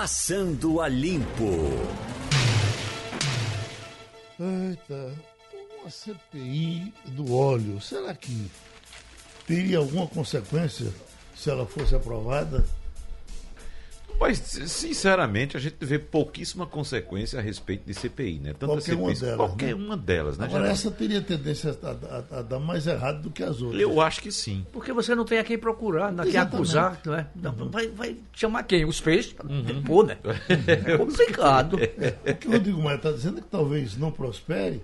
Passando a Limpo. Eita, uma CPI do óleo, será que teria alguma consequência se ela fosse aprovada? Mas, sinceramente, a gente vê pouquíssima consequência a respeito de CPI, né? Tanto qualquer uma delas. Qualquer né? uma delas, né? Agora, Geraldo? essa teria tendência a, a, a, dar mais errado do que as outras. Eu acho que sim. Porque você não tem a quem procurar, não a quem acusar, não é? Uhum. Vai, vai, chamar quem? Os peixes? Uhum. Depor, né? É complicado. É, o que o Rodrigo Maia está dizendo é que talvez não prospere,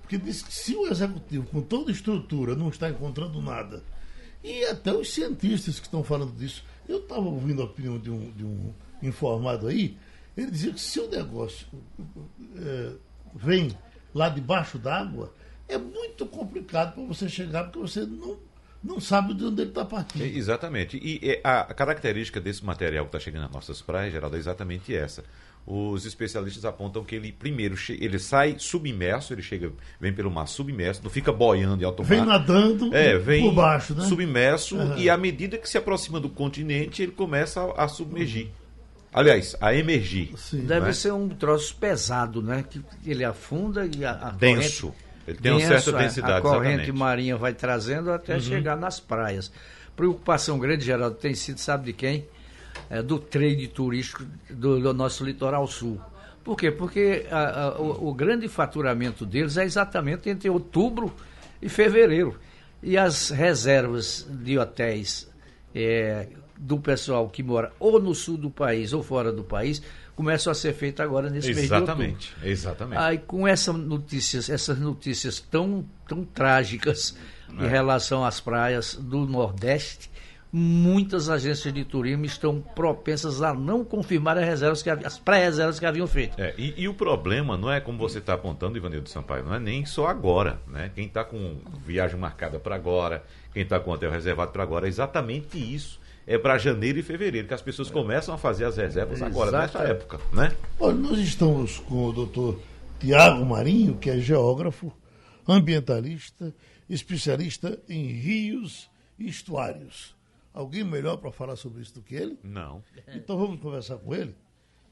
porque diz que se o executivo, com toda a estrutura, não está encontrando nada, e até os cientistas que estão falando disso, eu estava ouvindo a opinião de um, de um informado aí, ele dizia que se o negócio é, vem lá debaixo d'água, é muito complicado para você chegar, porque você não, não sabe de onde ele está partindo. É, exatamente. E a característica desse material que está chegando nas nossas praias, Geraldo, é exatamente essa. Os especialistas apontam que ele primeiro ele sai submerso, ele chega, vem pelo mar submerso, não fica boiando em alto mar. Vem nadando é, vem por baixo, né? Submerso uhum. e à medida que se aproxima do continente, ele começa a, a submergir. Aliás, a emergir. Sim. Deve né? ser um troço pesado, né? Que ele afunda e a, a denso. Corrente, ele tem denso, uma certa densidade. A corrente exatamente. marinha vai trazendo até uhum. chegar nas praias. Preocupação grande, Geraldo, tem sido, sabe de quem? é, do trade turístico do, do, nosso litoral sul. Por quê? Porque a, a, o, o, grande faturamento deles é exatamente entre outubro e fevereiro. E as reservas de hotéis é, do pessoal que mora ou no sul do país ou fora do país começam a ser feitas agora nesse exatamente, mês de outubro. Exatamente. Aí com essa notícias, essas notícias tão, tão trágicas é. em relação às praias do Nordeste, muitas agências de turismo estão propensas a não confirmar as reservas que as pré-reservas que haviam feito. É, e, e, o problema não é como você está apontando, Ivanildo Sampaio, não é nem só agora, né? Quem está com viagem marcada para agora, quem está com hotel reservado para agora, é exatamente isso. É para janeiro e fevereiro que as pessoas começam a fazer as reservas agora, nessa época, né? Olha, nós estamos com o doutor Tiago Marinho, que é geógrafo, ambientalista, especialista em rios e estuários. Alguém melhor para falar sobre isso do que ele? Não. Então vamos conversar com ele?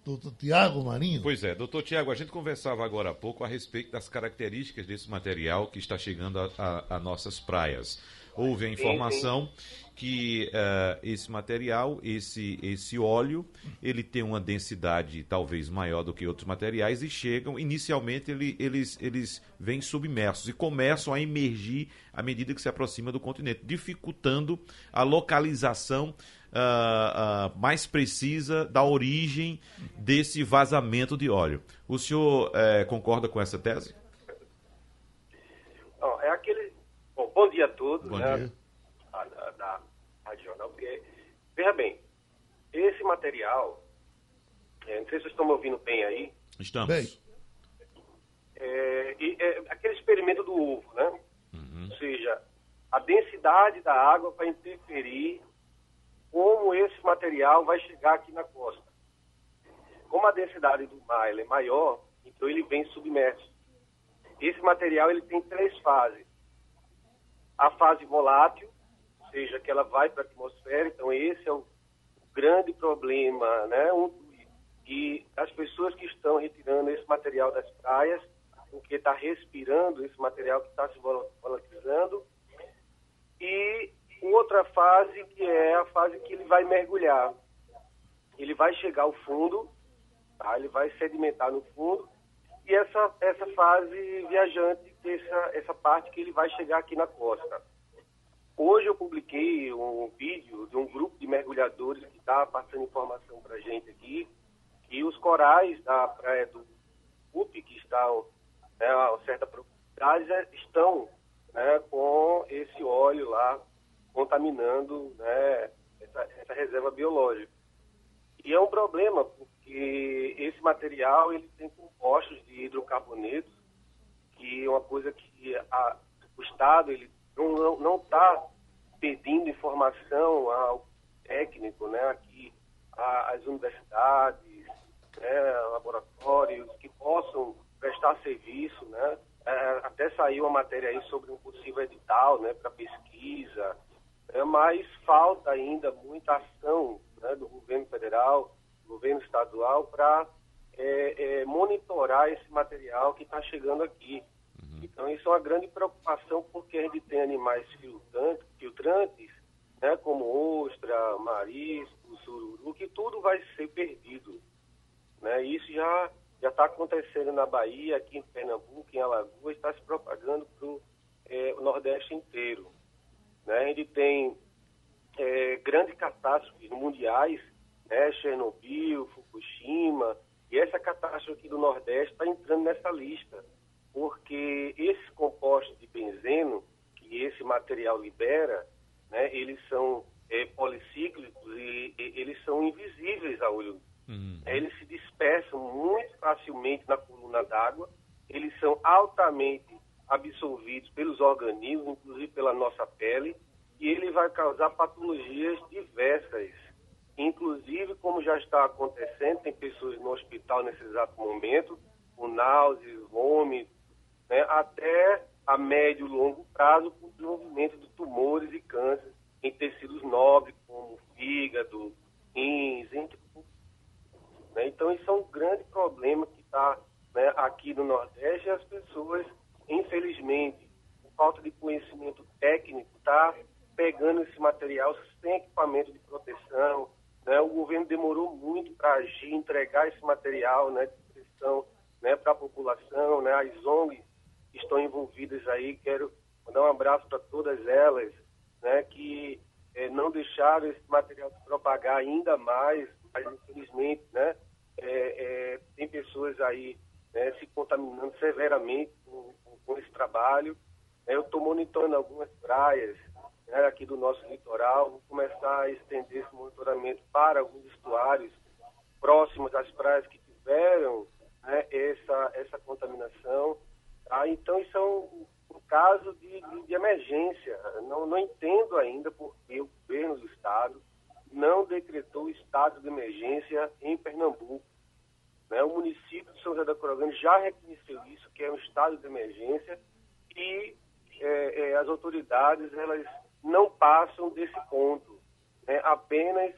Doutor Tiago Marinho? Pois é, doutor Tiago, a gente conversava agora há pouco a respeito das características desse material que está chegando a, a, a nossas praias. Houve a informação que uh, esse material, esse, esse óleo, ele tem uma densidade talvez maior do que outros materiais e chegam, inicialmente ele, eles, eles vêm submersos e começam a emergir à medida que se aproxima do continente, dificultando a localização uh, uh, mais precisa da origem desse vazamento de óleo. O senhor uh, concorda com essa tese? Oh, é aquele. Bom, bom dia a todos. Bom né? dia veja bem, esse material, é, não sei se vocês estão me ouvindo bem aí. Estamos. Bem. É, é, aquele experimento do ovo, né? Uhum. Ou seja, a densidade da água vai interferir como esse material vai chegar aqui na costa. Como a densidade do mar é maior, então ele vem submerso. Esse material ele tem três fases. A fase volátil, seja, que ela vai para a atmosfera. Então, esse é o grande problema, né? Um, e as pessoas que estão retirando esse material das praias, porque está respirando esse material que está se volatilizando. E outra fase, que é a fase que ele vai mergulhar. Ele vai chegar ao fundo, tá? ele vai sedimentar no fundo, e essa, essa fase viajante, essa, essa parte que ele vai chegar aqui na costa. Hoje eu publiquei um vídeo de um grupo de mergulhadores que está passando informação para a gente aqui, que os corais da praia do UP, que estão né, a certa profundidade, estão né, com esse óleo lá contaminando né, essa, essa, reserva biológica. E é um problema, porque esse material ele tem compostos de hidrocarbonetos, que é uma coisa que a, o Estado ele não está pedindo informação ao técnico, né, aqui às universidades, né, laboratórios que possam prestar serviço, né, é, até saiu uma matéria aí sobre um possível edital, né, para pesquisa, é, mas falta ainda muita ação né, do governo federal, governo estadual, para é, é, monitorar esse material que está chegando aqui. Então, isso é uma grande preocupação, porque a gente tem animais filtrantes, filtrantes né, como ostra, marisco, sururu, que tudo vai ser perdido. Né? Isso já já está acontecendo na Bahia, aqui em Pernambuco, em Alagoas, está se propagando para é, o Nordeste inteiro. Né? A gente tem é, grandes catástrofes mundiais, né? Chernobyl, Fukushima, e essa catástrofe aqui do Nordeste está entrando nessa lista, porque esses compostos de benzeno que esse material libera, né, eles são é, policíclicos e, e, eles são invisíveis a olho. Uhum. Eles se dispersam muito facilmente na coluna d'água, eles são altamente absorvidos pelos organismos, inclusive pela nossa pele, e ele vai causar patologias diversas. Inclusive, como já está acontecendo, tem pessoas no hospital nesse exato momento, com náuseas, vômitos, né, até a médio e longo prazo com o desenvolvimento de tumores e cânceres em tecidos nobres, como fígado, rins, entre né? Então, isso é um grande problema que está né, aqui no Nordeste e as pessoas, infelizmente, por falta de conhecimento técnico, está pegando esse material sem equipamento de proteção. Né? O governo demorou muito para agir, entregar esse material né, de proteção né, para a população. Né? As ONGs estão envolvidas aí, quero mandar um abraço para todas elas, né, que eh, não deixaram esse material se propagar ainda mais, mas infelizmente, né, é, é, tem pessoas aí né, se contaminando severamente com, com, esse trabalho. É, eu estou monitorando algumas praias né, aqui do nosso litoral, vou começar a estender esse monitoramento para alguns estuários próximos às praias que tiveram né, essa, essa contaminação. Tá? Então, isso é um, um caso de, de, de, emergência. Não, não entendo ainda porque o governo do Estado não decretou estado de emergência em Pernambuco. Né? O município de São José da Corogane já reconheceu isso, que é um estado de emergência, e é, é, as autoridades elas não passam desse ponto. Né? Apenas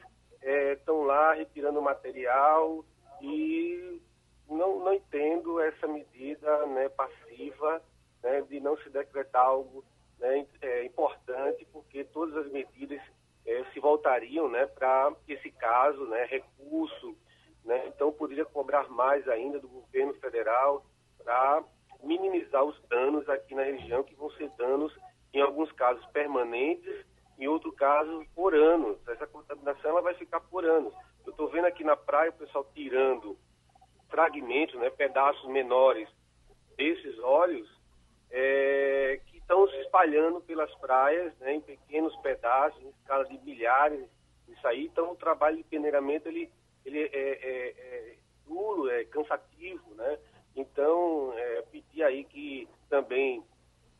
estão é, lá retirando material e não, não entendo essa medida né, passiva né, de não se decretar algo né, é, importante, porque todas as medidas é, se voltariam né, para esse caso, né, recurso, né, então poderia cobrar mais ainda do governo federal para minimizar os danos aqui na região, que vão ser danos, em alguns casos, permanentes, em outros casos, por anos. Essa contaminação ela vai ficar por anos. Eu estou vendo aqui na praia o pessoal tirando fragmentos, né, pedaços menores desses óleos, é, que estão se espalhando pelas praias, né, em pequenos pedaços, em escala de milhares, isso aí. Então, o trabalho de peneiramento, ele, ele é, é, é duro, é cansativo, né? Então, é, pedir aí que também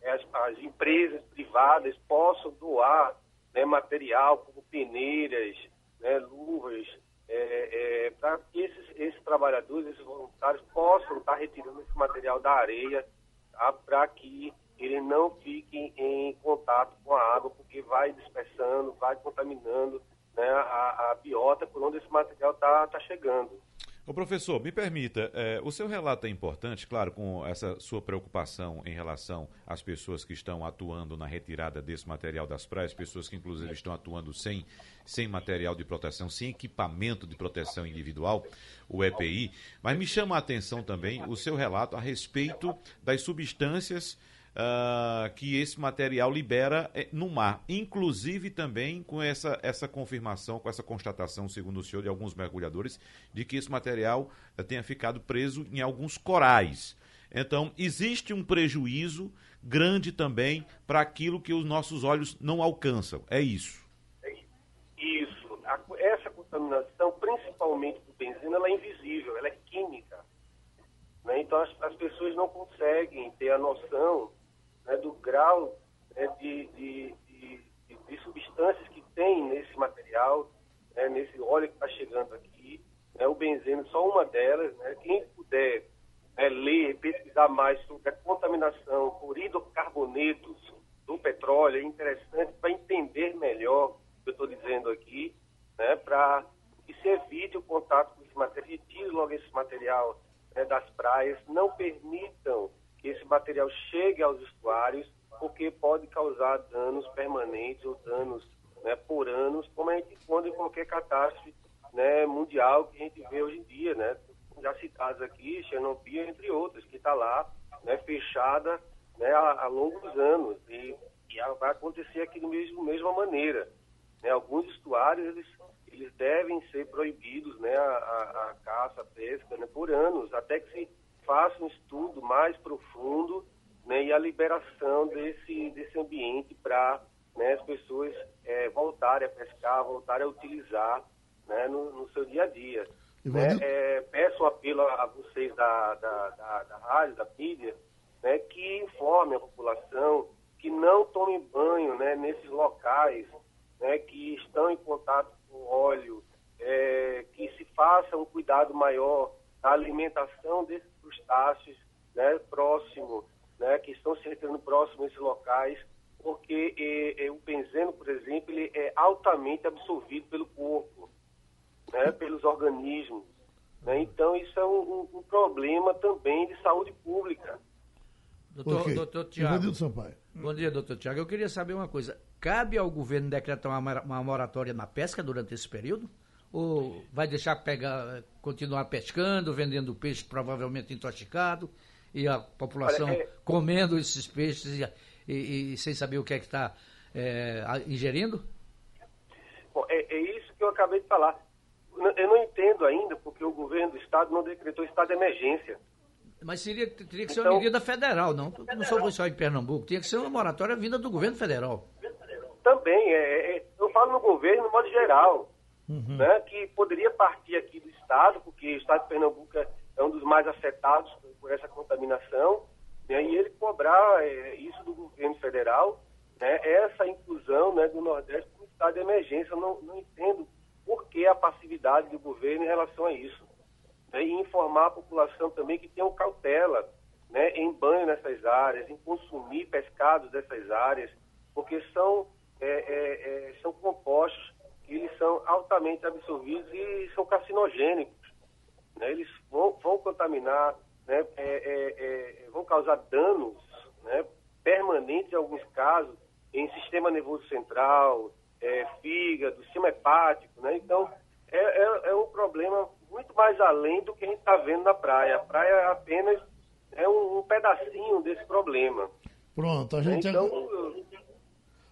as, as empresas privadas possam doar né, material como peneiras, né, luvas, é, é, para que esses, esses, trabalhadores, esses voluntários possam estar retirando esse material da areia tá, para que ele não fique em contato com a água, porque vai dispersando, vai contaminando né, a, a, biota por onde esse material está tá chegando. Ô professor, me permita, é, o seu relato é importante, claro, com essa sua preocupação em relação às pessoas que estão atuando na retirada desse material das praias, pessoas que inclusive estão atuando sem, sem material de proteção, sem equipamento de proteção individual, o EPI, mas me chama a atenção também o seu relato a respeito das substâncias uh, que esse material libera eh, no mar, inclusive também com essa, essa confirmação, com essa constatação, segundo o senhor, de alguns mergulhadores, de que esse material uh, tenha ficado preso em alguns corais. Então, existe um prejuízo grande também para aquilo que os nossos olhos não alcançam. É isso. Isso. A, essa contaminação, principalmente do benzina, ela é invisível, ela é química. Né? Então, as, as pessoas não conseguem ter a noção né, do grau né, de, de, de, de, substâncias que tem nesse material, né, nesse óleo que está chegando aqui. Né, o benzeno só uma delas. Né, quem puder né, ler, pesquisar mais sobre a contaminação por hidrocarbonetos do petróleo é interessante para entender melhor o que eu estou dizendo aqui, né, para que se evite o contato com esse esse material né, das praias, não permitam que esse material chegue aos estuários, porque pode causar danos permanentes ou danos né, por anos, como a gente encontra em qualquer catástrofe né, mundial que a gente vê hoje em dia, né? Já citados aqui, Chernobyl, entre outros, que está lá, né, fechada né, há, há longos anos. E, e, vai acontecer aqui da mesmo, mesma maneira. Né? Alguns estuários, eles, eles devem ser proibidos, né, a, a, a caça, a pesca, né, por anos, até que se faça um estudo mais profundo né, e a liberação desse, desse ambiente para né, as pessoas é, voltarem a pescar, voltarem a utilizar né, no, no, seu dia a dia. Né? É, peço um apelo a vocês da, da, da, da rádio, da mídia, né, que informem a população que não tomem banho né, nesses locais né, que estão em contato com óleo, é, que se faça um cuidado maior da alimentação desses crustáceos né, próximo, né, que estão se retirando próximo a esses locais, porque o benzeno, por exemplo, ele é altamente absorvido pelo corpo, né, pelos organismos. Né? Então, isso é um, um, problema também de saúde pública. Doutor, okay. doutor Tiago. Bom dia, doutor Tiago. Eu queria saber uma coisa. Cabe ao governo decretar uma, uma moratória na pesca durante esse período? Ou vai deixar pegar, continuar pescando, vendendo peixe provavelmente intoxicado e a população Olha, é... comendo esses peixes e, e, e, sem saber o que é que está é, ingerindo? Bom, é, é isso que eu acabei de falar. Eu não entendo ainda porque o governo do estado não decretou estado de emergência. Mas seria, teria que ser então, uma medida federal, não? Não só, só em Pernambuco, tinha que ser uma moratória vinda do governo federal. Também, é, é, eu falo no governo no modo geral, uhum. né, que poderia partir aqui do Estado, porque o Estado de Pernambuco é, um dos mais afetados por, essa contaminação, né, e ele cobrar é, isso do governo federal, né, essa inclusão né, do Nordeste como Estado de emergência. Não, não entendo por que a passividade do governo em relação a isso né, e informar a população também que tenham cautela né, em banho nessas áreas, em consumir pescados dessas áreas, porque são, é, é, é, são compostos eles são altamente absorvidos e são carcinogênicos. Né, eles vão, vão contaminar, né, é, é, é, vão causar danos né, permanentes em alguns casos em sistema nervoso central, fígado, sistema hepático. Né, então, é, é um problema muito mais além do que a gente está vendo na praia. A praia é apenas é um, um pedacinho desse problema. Pronto, a gente, então, ag...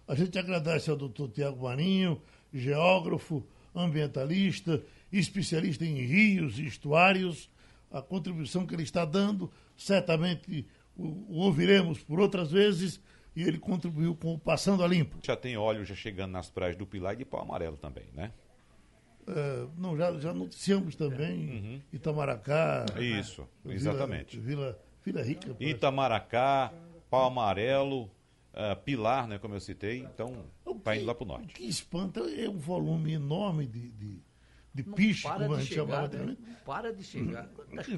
a gente agradece ao doutor Tiago Marinho, geógrafo, ambientalista, especialista em rios e estuários, a contribuição que ele está dando. Certamente o, ouviremos por outras vezes e ele contribuiu com o Passando a Limpo. Já tem óleo já chegando nas praias do Pilar e de Pau Amarelo também, né? É, não, já, já noticiamos também uhum. Itamaracá. Isso, Vila, exatamente. Vila, Vila Rica. Parece. Itamaracá, Pau Amarelo, uh, Pilar, né, como eu citei, então está indo lá para o norte. O que espanta é um volume enorme de, de, de piche, como a gente chamava né? Não para de chegar.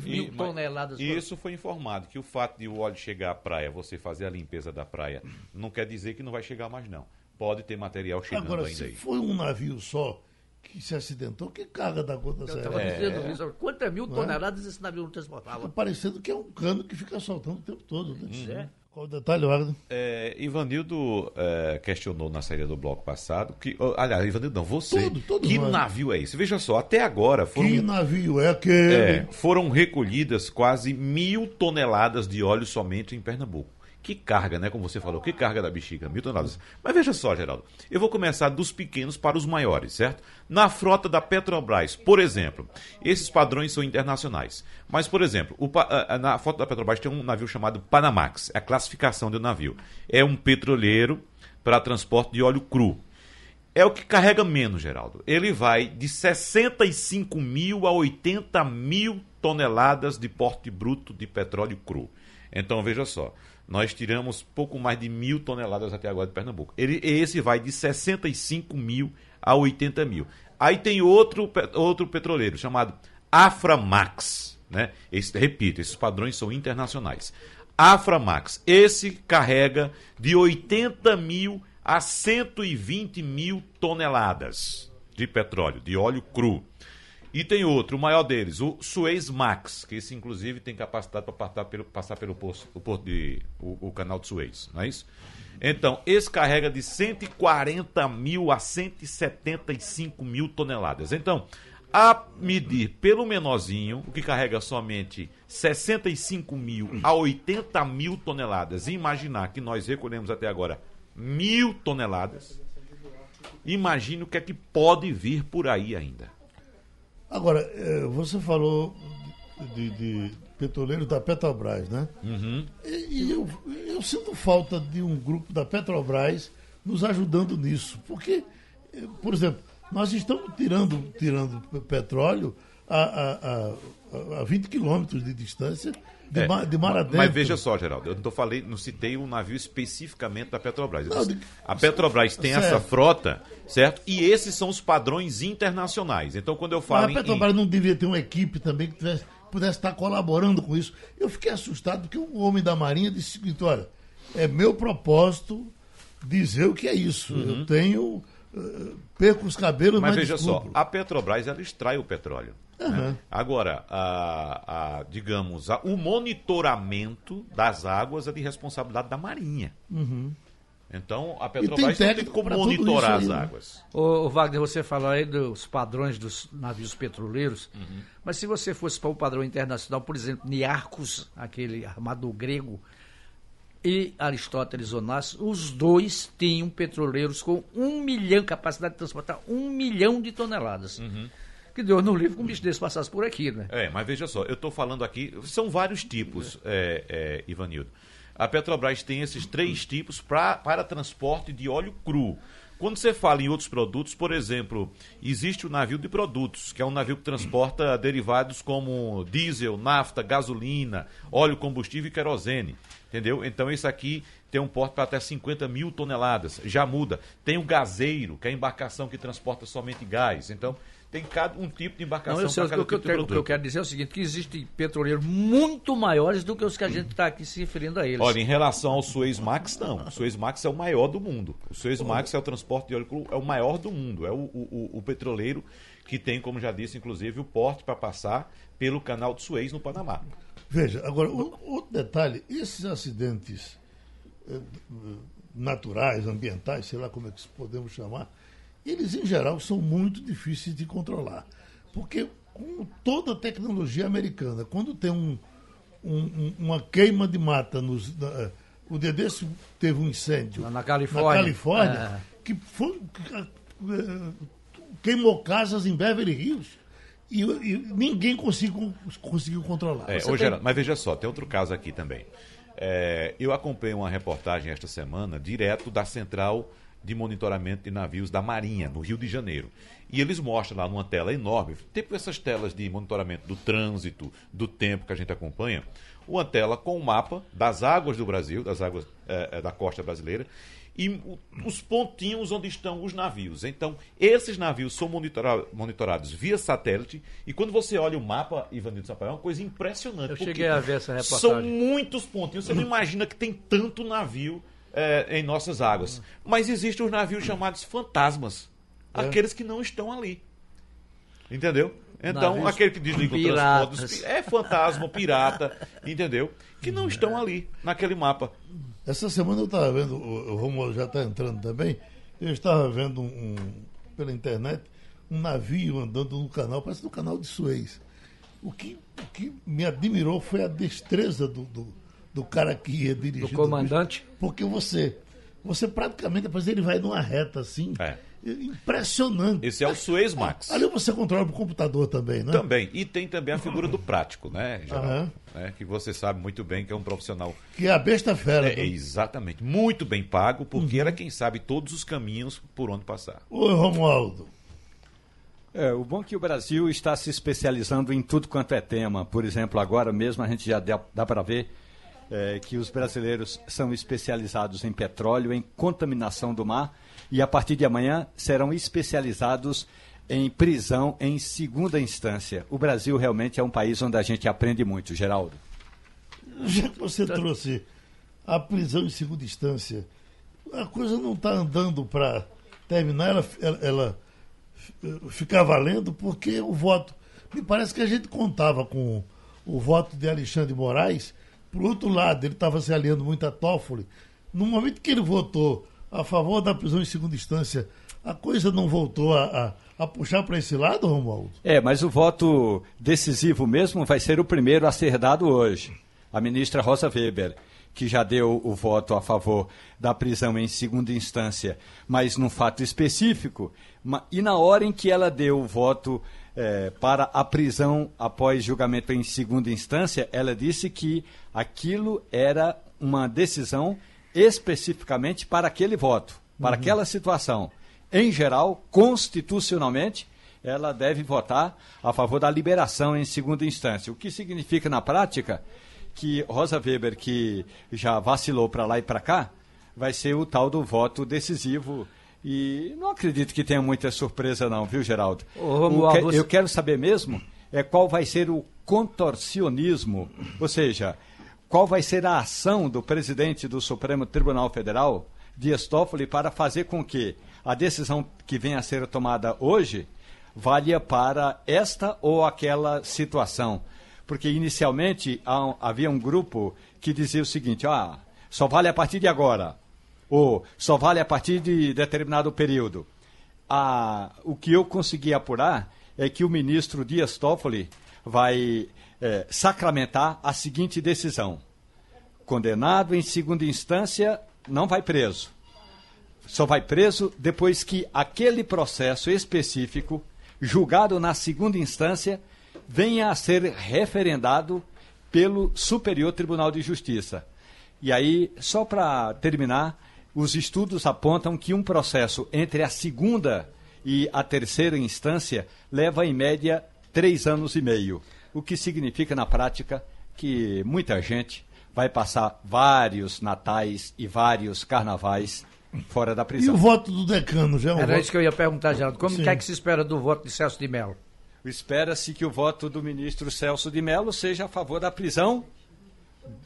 mil toneladas. E isso foi informado, que o fato de o óleo chegar à praia, você fazer a limpeza da praia, não quer dizer que não vai chegar mais, não. Pode ter material chegando Agora, ainda se aí. foi um navio só que se acidentou, que carga da gota Eu estava é. dizendo isso. Quantas mil não é? toneladas é? esse navio não transportava? Fica parecendo que é um cano que fica soltando o tempo todo. Né? Uhum. É. Qual o detalhe, Wagner? É, Ivanildo é, questionou na saída do bloco passado que. Aliás, Ivanildo, não, você. Todo, todo que navio é esse? Veja só, até agora foram. Que navio é aquele? É, foram recolhidas quase mil toneladas de óleo somente em Pernambuco. Que carga, né? Como você falou, que carga da bexiga, mil toneladas. Mas veja só, Geraldo, eu vou começar dos pequenos para os maiores, certo? Na frota da Petrobras, por exemplo, esses padrões são internacionais. Mas, por exemplo, o, na frota da Petrobras tem um navio chamado Panamax, é a classificação do navio. É um petroleiro para transporte de óleo cru. É o que carrega menos, Geraldo. Ele vai de 65 mil a 80 mil toneladas de porte bruto de petróleo cru. Então, veja só nós tiramos pouco mais de mil toneladas até agora de Pernambuco. Ele, esse vai de 65 mil a 80 mil. Aí tem outro, outro petroleiro chamado Aframax. Né? Esse, repito, esses padrões são internacionais. Aframax, esse carrega de 80 mil a 120 mil toneladas de petróleo, de óleo cru. E tem outro, o maior deles, o Suez Max, que esse inclusive tem capacidade para passar pelo, passar pelo posto, o, porto de, o, o canal de Suez, não é isso? Então, esse carrega de 140 mil a 175 mil toneladas. Então, a medir pelo menorzinho, o que carrega somente 65 mil a 80 mil toneladas, e imaginar que nós recolhemos até agora mil toneladas, imagine o que é que pode vir por aí ainda. Agora, eh, você falou de, de petroleiros da Petrobras, né? Uhum. E, e eu, eu sinto falta de um grupo da Petrobras nos ajudando nisso. Porque, eh, por exemplo, nós estamos tirando, tirando petróleo a, a, a, a 20 quilômetros de distância de, É, mar, de mar ma- adentro. Mas veja só, Geraldo, eu não, tô falei, não citei um navio especificamente da Petrobras. Não, de- a Petrobras tem Certo. essa frota, certo? E esses são os padrões internacionais. Então, quando eu Mas falo a em- Petrobras não devia ter uma equipe também que tivesse- pudesse estar colaborando com isso. Eu fiquei assustado porque um homem da Marinha disse seguinte, olha, é meu propósito dizer o que é isso. Eu tenho... eh, perco os cabelos, Uhum. Mas mas, veja só, a Petrobras ela extrai o petróleo. né? Aham. Agora, a, a- digamos, a- o monitoramento das águas é de responsabilidade da Marinha. Então, a Petrobras tem técnico como monitorar as né? águas. Ô, ô, Wagner, você falou aí dos padrões dos navios petroleiros, mas se você fosse para o padrão internacional, por exemplo, Niarcos, aquele armador grego, e Aristóteles Onassis, os dois tinham petroleiros com um milhão, capacidade de transportar um milhão de toneladas. Que Deus não livre que um bicho desse passasse por aqui, né? É, mas veja só, eu estou falando aqui, são vários tipos, é, é, Ivanildo. A Petrobras tem esses três tipos pra, para transporte de óleo cru. Quando você fala em outros produtos, por exemplo, existe o navio de produtos, que é um navio que transporta derivados como diesel, nafta, gasolina, óleo combustível e querosene. Entendeu? Então esse aqui tem um porte para até 50 mil toneladas. Já muda. Tem o gazeiro, que é a embarcação que transporta somente gás. Então, tem cada um tipo de embarcação Não, eu sei, o, que eu tipo de quero, o que eu quero dizer é o seguinte, que existem petroleiros muito maiores do que os que a gente está aqui se referindo a eles. Olha, em relação ao Suez Max, não. O Suez Max é o maior do mundo. O Suez Max é o transporte de óleo cru, é o maior do mundo. É o, o, o- petroleiro que tem, como já disse, inclusive, o porte para passar pelo canal de Suez no Panamá. Veja, agora, outro detalhe, esses acidentes eh, naturais, ambientais, sei lá como é que podemos chamar, eles em geral são muito difíceis de controlar. Porque com toda a tecnologia americana, quando tem um, um- um- uma queima de mata nos. na- eh, o dia desse teve um incêndio Na- Califórnia. na Califórnia, É. que foi, que, eh, queimou casas em Beverly Hills. E, e ninguém conseguiu, conseguiu controlar. É, ô, tem- Geraldo, mas veja só, tem outro caso aqui também. É, eu acompanhei uma reportagem esta semana, direto da Central de Monitoramento de Navios da Marinha, no Rio de Janeiro. E eles mostram lá numa tela enorme, tipo essas telas de monitoramento do trânsito, do tempo que a gente acompanha, uma tela com o mapa das águas do Brasil, das águas eh, da costa brasileira, e os pontinhos onde estão os navios. Então, esses navios são monitora- monitorados via satélite, e quando você olha o mapa, Ivanildo Sampaio, é uma coisa impressionante. Eu cheguei a ver essa São reportagem. muitos pontinhos. Você não imagina que tem tanto navio eh, em nossas águas. Mas existem os navios chamados fantasmas. Aqueles que não estão ali. Entendeu? Então, Navios aquele que desliga o piratas. transporte pi- é fantasma, pirata, entendeu? Que não estão ali, naquele mapa. Essa semana eu estava vendo, o o Romulo já está entrando também, eu estava vendo um, um- pela internet um navio andando no canal, parece no canal de Suez. O que, o que me admirou foi a destreza do, do, do cara que ia dirigir. Do comandante? Porque você, você praticamente, depois ele vai numa reta assim, É. impressionante. Esse é o Suez Max. Ali você controla o computador também, né? Também. E tem também a figura do prático, né, Geraldo? Né, que você sabe muito bem que é um profissional. Que é a besta fera. É, né? exatamente. Muito bem pago, porque era quem sabe todos os caminhos por onde passar. Oi, Romualdo. É, o bom é que o Brasil está se especializando em tudo quanto é tema. Por exemplo, agora mesmo a gente já dá, dá para ver é, que os brasileiros são especializados em petróleo, em contaminação do mar, e a partir de amanhã serão especializados em prisão em segunda instância. O Brasil realmente é um país onde a gente aprende muito, Geraldo. Já que você trouxe a prisão em segunda instância, a coisa não está andando para terminar, ela, ela, ela f- ficar valendo, porque o voto. Me parece que a gente contava com o voto de Alexandre de Por outro lado, ele estava se aliando muito a Toffoli. No momento que ele votou a favor da prisão em segunda instância, a coisa não voltou a, a, a puxar para esse lado, Romualdo? É, mas o voto decisivo mesmo vai ser o primeiro a ser dado hoje. A ministra Rosa Weber, que já deu o voto a favor da prisão em segunda instância, mas num fato específico, e na hora em que ela deu o voto é, para a prisão após julgamento em segunda instância, ela disse que aquilo era uma decisão especificamente para aquele voto, para uhum. aquela situação. Em geral, constitucionalmente, ela deve votar a favor da liberação em segunda instância. O que significa na prática que Rosa Weber, que já vacilou para lá e para cá, vai ser o tal do voto decisivo. E não acredito que tenha muita surpresa, não, viu, Geraldo? Ô, que, você... Eu quero saber mesmo é qual vai ser o contorcionismo, ou seja, qual vai ser a ação do presidente do Supremo Tribunal Federal, Dias Toffoli, para fazer com que a decisão que venha a ser tomada hoje valha para esta ou aquela situação. Porque inicialmente havia um grupo que dizia o seguinte: ah, só vale a partir de agora, ou só vale a partir de determinado período. Ah, o que eu consegui apurar é que o ministro Dias Toffoli vai é, sacramentar a seguinte decisão: condenado em segunda instância não vai preso. Só vai preso depois que aquele processo específico, julgado na segunda instância, venha a ser referendado pelo Superior Tribunal de Justiça. E aí, só para terminar, os estudos apontam que um processo entre a segunda e a terceira instância leva, em média, três anos e meio o que significa na prática que muita gente vai passar vários natais e vários carnavais fora da prisão. E o voto do decano, já é um Era voto... isso que eu ia perguntar, Geraldo. Como que é que se espera do voto de Celso de Mello? Espera-se que o voto do ministro Celso de Mello seja a favor da prisão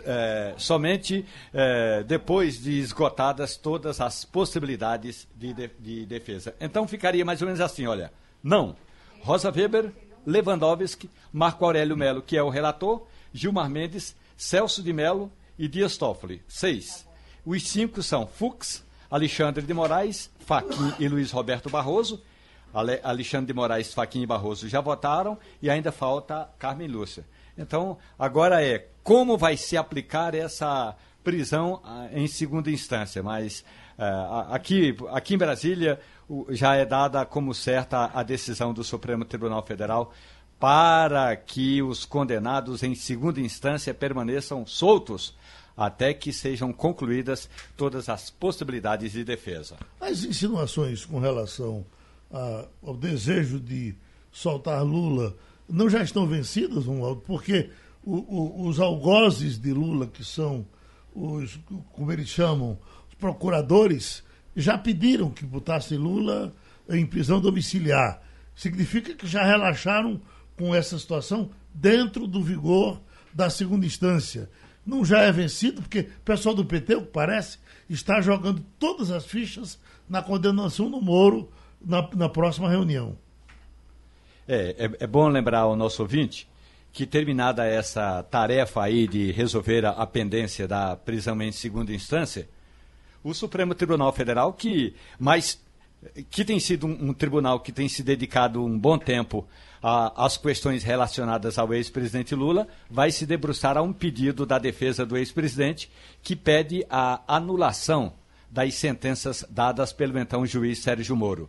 é, somente é, depois de esgotadas todas as possibilidades de, de, de defesa. Então ficaria mais ou menos assim, olha, não, Rosa Weber Lewandowski, Marco Aurélio Melo, que é o relator, Gilmar Mendes, Celso de Melo e Dias Toffoli. Seis. Os cinco são Fux, Alexandre de Moraes, Faquim e Luiz Roberto Barroso. Ale Alexandre de Moraes, Faquim e Barroso já votaram e ainda falta Carmen Lúcia. Então, agora é como vai se aplicar essa prisão ah, em segunda instância. Mas uh, aqui, aqui em Brasília, já é dada como certa a decisão do Supremo Tribunal Federal para que os condenados em segunda instância permaneçam soltos até que sejam concluídas todas as possibilidades de defesa. As insinuações com relação a, ao desejo de soltar Lula não já estão vencidas, Romualdo? Porque o, o, os algozes de Lula, que são os, como eles chamam, os procuradores, já pediram que botasse Lula em prisão domiciliar. Significa que já relaxaram com essa situação dentro do vigor da segunda instância. Não já é vencido, porque o pessoal do PT, o que parece, está jogando todas as fichas na condenação do Moro na, na próxima reunião. É, é, é, bom lembrar ao nosso ouvinte que, terminada essa tarefa aí de resolver a, pendência da prisão em segunda instância, o Supremo Tribunal Federal, que mais que tem sido um, um, tribunal que tem se dedicado um bom tempo às questões relacionadas ao ex-presidente Lula, vai se debruçar a um pedido da defesa do ex-presidente que pede a anulação das sentenças dadas pelo então juiz Sérgio Moro.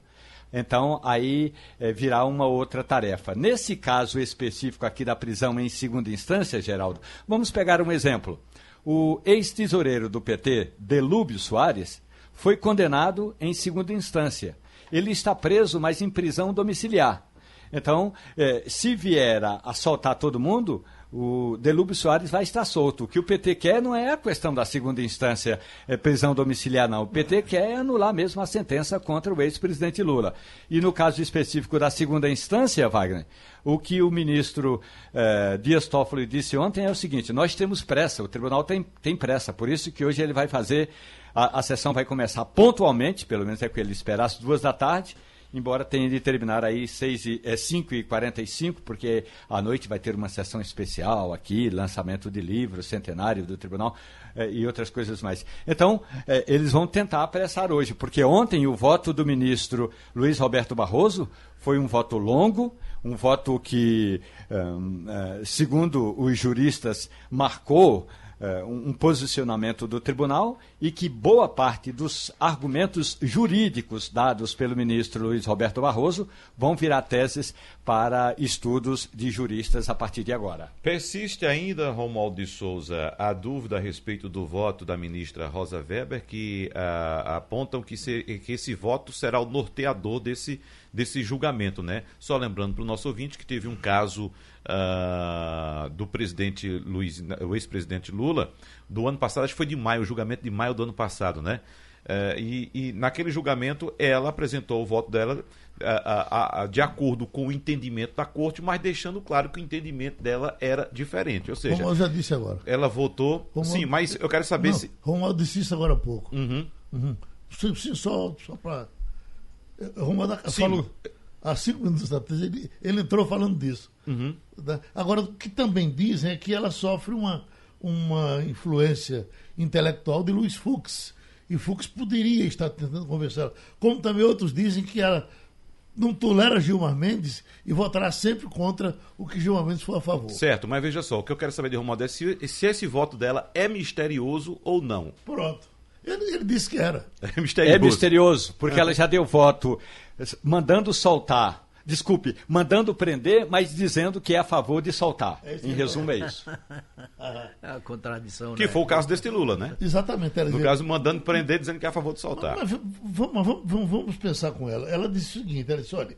Então, aí é, virá uma outra tarefa. Nesse caso específico aqui da prisão em segunda instância, Geraldo, vamos pegar um exemplo. O ex-tesoureiro do PT, Delúbio Soares, foi condenado em segunda instância. Ele está preso, mas em prisão domiciliar. Então, eh, se vier a soltar todo mundo, o Delúbio Soares vai estar solto. O que o PT quer não é a questão da segunda instância, é prisão domiciliar, não. O PT quer anular mesmo a sentença contra o ex-presidente Lula. E no caso específico da segunda instância, Wagner, o que o ministro eh, Dias Toffoli disse ontem é o seguinte: nós temos pressa, o tribunal tem, tem pressa, por isso que hoje ele vai fazer, a, a sessão vai começar pontualmente, pelo menos é o que ele espera, às duas da tarde embora tenha de terminar aí 6 e, é, 5 e 45 porque à noite vai ter uma sessão especial aqui, lançamento de livros, centenário do tribunal é, e outras coisas mais. Então, é, eles vão tentar apressar hoje, porque ontem o voto do ministro Luiz Roberto Barroso foi um voto longo, um voto que, um, uh, segundo os juristas, marcou um posicionamento do tribunal e que boa parte dos argumentos jurídicos dados pelo ministro Luiz Roberto Barroso vão virar teses para estudos de juristas a partir de agora. Persiste ainda, Romualdo de Souza, a dúvida a respeito do voto da ministra Rosa Weber, que uh, apontam que, se, que esse voto será o norteador desse, desse julgamento, né? Só lembrando para o nosso ouvinte que teve um caso uh, do presidente Luiz, o ex-presidente Lula, do ano passado, acho que foi de maio, o julgamento de maio do ano passado, né? Uh, e, e, naquele julgamento ela apresentou o voto dela uh, de acordo com o entendimento da corte, mas deixando claro que o entendimento dela era diferente. Ou seja, Romualdo já disse agora. Ela votou. Romualdo, sim, mas eu quero saber não, se. Romualdo disse isso agora há pouco. Uhum. Uhum. Sim, sim, só, só para. Romualdo falou há cinco minutos atrás, ele, ele entrou falando disso. Uhum. Agora, o que também dizem é que ela sofre uma, uma influência intelectual de Luiz Fux. E Fux poderia estar tentando conversar. Como também outros dizem que ela não tolera Gilmar Mendes e votará sempre contra o que Gilmar Mendes for a favor. Certo, mas veja só, o que eu quero saber de Romualdo é se, se esse voto dela é misterioso ou não. Pronto. Ele, ele disse que era. É misterioso. É misterioso, porque é. ela já deu voto mandando soltar. Desculpe, mandando prender, mas dizendo que é a favor de soltar. É em resumo, é isso. é a contradição. Que né? foi o caso deste Lula, né? Exatamente. no dizer... caso, mandando prender, dizendo que é a favor de soltar. Mas, mas vamos, vamos, vamos, pensar com ela. Ela disse o seguinte: ela disse, olha,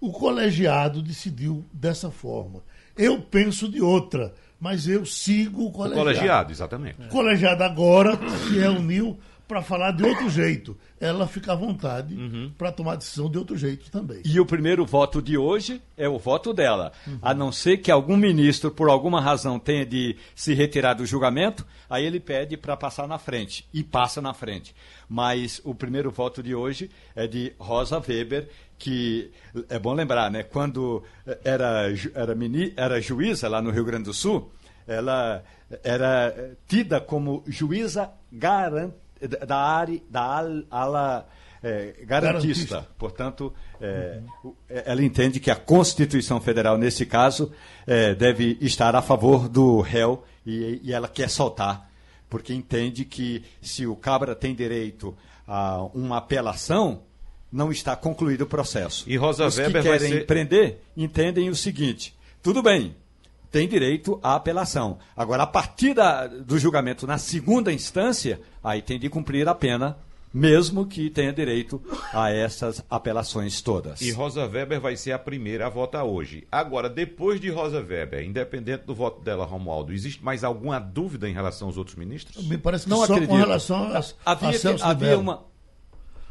o colegiado decidiu dessa forma. Eu penso de outra, mas eu sigo o colegiado. O colegiado, exatamente. O colegiado agora se reuniu para falar de outro jeito. Ela fica à vontade uhum. para tomar decisão de outro jeito também. E o primeiro voto de hoje é o voto dela. Uhum. A não ser que algum ministro, por alguma razão, tenha de se retirar do julgamento, aí ele pede para passar na frente. E passa na frente. Mas o primeiro voto de hoje é de Rosa Weber, que é bom lembrar, né? Quando era, era, mini, era juíza lá no Rio Grande do Sul, ela era tida como juíza garantida da área da ala é, garantista. garantista. Portanto, é, uhum. ela entende que a Constituição Federal, nesse caso, é, deve estar a favor do réu e, e, ela quer soltar, porque entende que se o cabra tem direito a uma apelação, não está concluído o processo. E Rosa Os Weber que querem ser... prender entendem o seguinte: tudo bem, tem direito à apelação. Agora, a partir da, do julgamento na segunda instância, aí tem de cumprir a pena, mesmo que tenha direito a essas apelações todas. E Rosa Weber vai ser a primeira a votar hoje. Agora, depois de Rosa Weber, independente do voto dela, Romualdo, existe mais alguma dúvida em relação aos outros ministros? Me parece que não só acredito. com relação a, havia, a Celso havia de uma.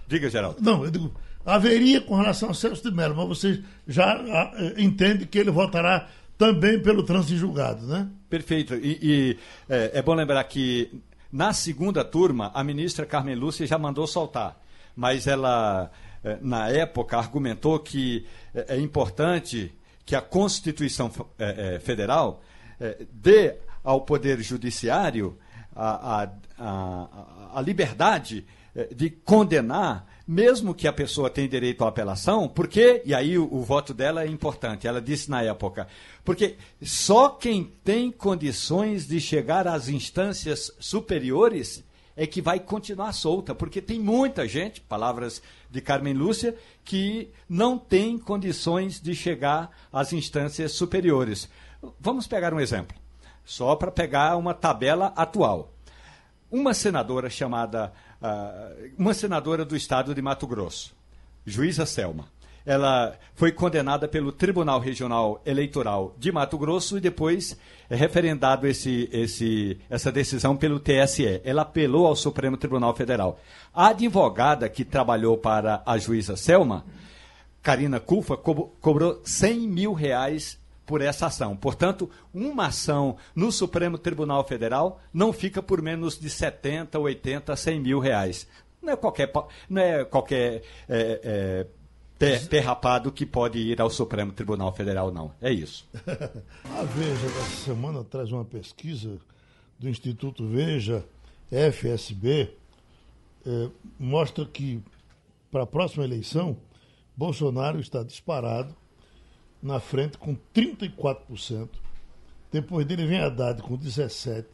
Diga, Geraldo. Não, eu digo, haveria com relação a Celso de Mello, mas você já ah, entende que ele votará também pelo trânsito julgado, né? Perfeito. E, e é, é, bom lembrar que na segunda turma a ministra Carmen Lúcia já mandou soltar, mas ela é, na época argumentou que é, é importante que a Constituição é, Federal dê ao Poder Judiciário a, a, a, a liberdade de condenar mesmo que a pessoa tenha direito à apelação, porque, e aí o, o, voto dela é importante, ela disse na época, porque só quem tem condições de chegar às instâncias superiores é que vai continuar solta, porque tem muita gente, palavras de Carmen Lúcia, que não tem condições de chegar às instâncias superiores. Vamos pegar um exemplo, só para pegar uma tabela atual. Uma senadora chamada uma senadora do estado de Mato Grosso, juíza Selma. Ela foi condenada pelo Tribunal Regional Eleitoral de Mato Grosso e depois é referendado esse, esse, essa decisão pelo TSE. Ela apelou ao Supremo Tribunal Federal. A advogada que trabalhou para a juíza Selma, Karina Cufa, cobrou 100 mil reais por essa ação. Portanto, uma ação no Supremo Tribunal Federal não fica por menos de 70, 80, 100 mil reais. Não é qualquer, não é qualquer é, é, perrapado que pode ir ao Supremo Tribunal Federal, não. É isso. A Veja, essa semana, traz uma pesquisa do Instituto Veja, FSB, eh, mostra que para a próxima eleição, Bolsonaro está disparado na frente com 34%. Depois dele vem Haddad com 17%.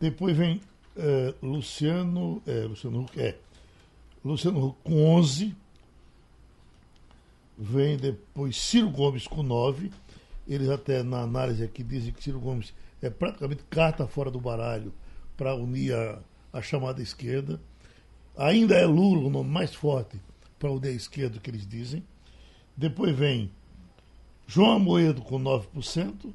Depois vem eh, Luciano, é, Luciano Huck, é, Luciano Huck com 11%. Vem depois Ciro Gomes com 9%. Eles até na análise aqui dizem que Ciro Gomes é praticamente carta fora do baralho para unir a, a chamada esquerda. Ainda é Lula o nome mais forte para unir a esquerda, que eles dizem. Depois vem João Amoedo com 9%,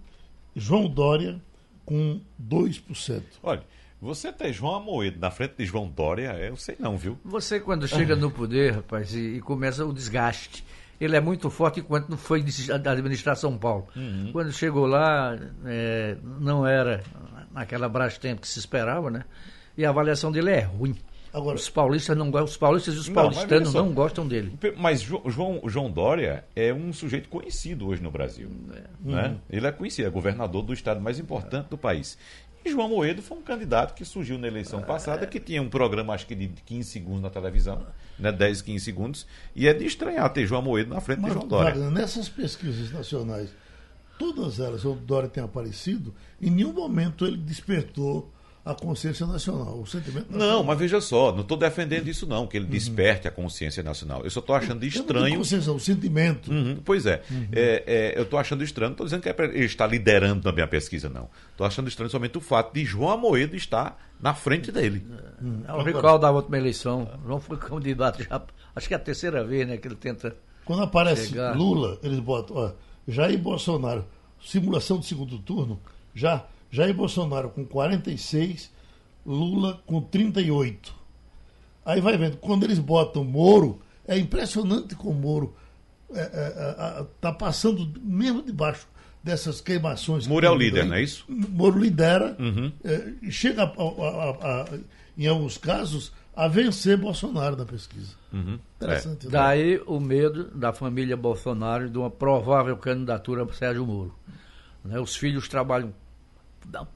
João Dória com 2%. Olha, você ter João Amoedo na frente de João Dória, eu sei não, viu? Você, quando chega no poder, rapaz, e, e começa o desgaste, ele é muito forte enquanto não foi da administração São Paulo. Uhum. Quando chegou lá, é, não era naquela tempo que se esperava, né? E a avaliação dele é ruim. Agora, os paulistas não os paulistas e os não, paulistanos não gostam dele. Mas João, João Dória é um sujeito conhecido hoje no Brasil. É. Né? Uhum. Ele é conhecido, é governador do estado mais importante do país. E João Moedo foi um candidato que surgiu na eleição passada, que tinha um programa, acho que de 15 segundos na televisão, né, 10, 15 segundos, e é de estranhar ter João Moedo na frente Mas, de João Dória. Wagner, nessas pesquisas nacionais, todas elas, o Dória tem aparecido, em nenhum momento ele despertou a consciência nacional, o sentimento nacional. Não, mas veja só, não estou defendendo isso não, que ele uhum. desperte a consciência nacional. Eu só estou achando estranho... Não consciência, o sentimento. Uhum, pois é, uhum. é, é eu estou achando estranho, não estou dizendo que é ele está liderando também a pesquisa, não. Estou achando estranho somente o fato de João Amoedo estar na frente dele. Uhum. Eu recall da última eleição, João foi candidato já, acho que é a terceira vez né, que ele tenta Quando aparece chegar. Lula, eles botam, ó, Jair Bolsonaro, simulação de segundo turno, já Jair Bolsonaro com 46, Lula com 38. Aí vai vendo, quando eles botam Moro, é impressionante como o Moro está é, é, é, passando mesmo debaixo dessas queimações. Moro é o líder, não é isso? Moro lidera, uhum. é, chega, a, a, a, em alguns casos, a vencer Bolsonaro na pesquisa. Uhum. Interessante. É. Né? Daí o medo da família Bolsonaro de uma provável candidatura para Sérgio Moro. Né? Os filhos trabalham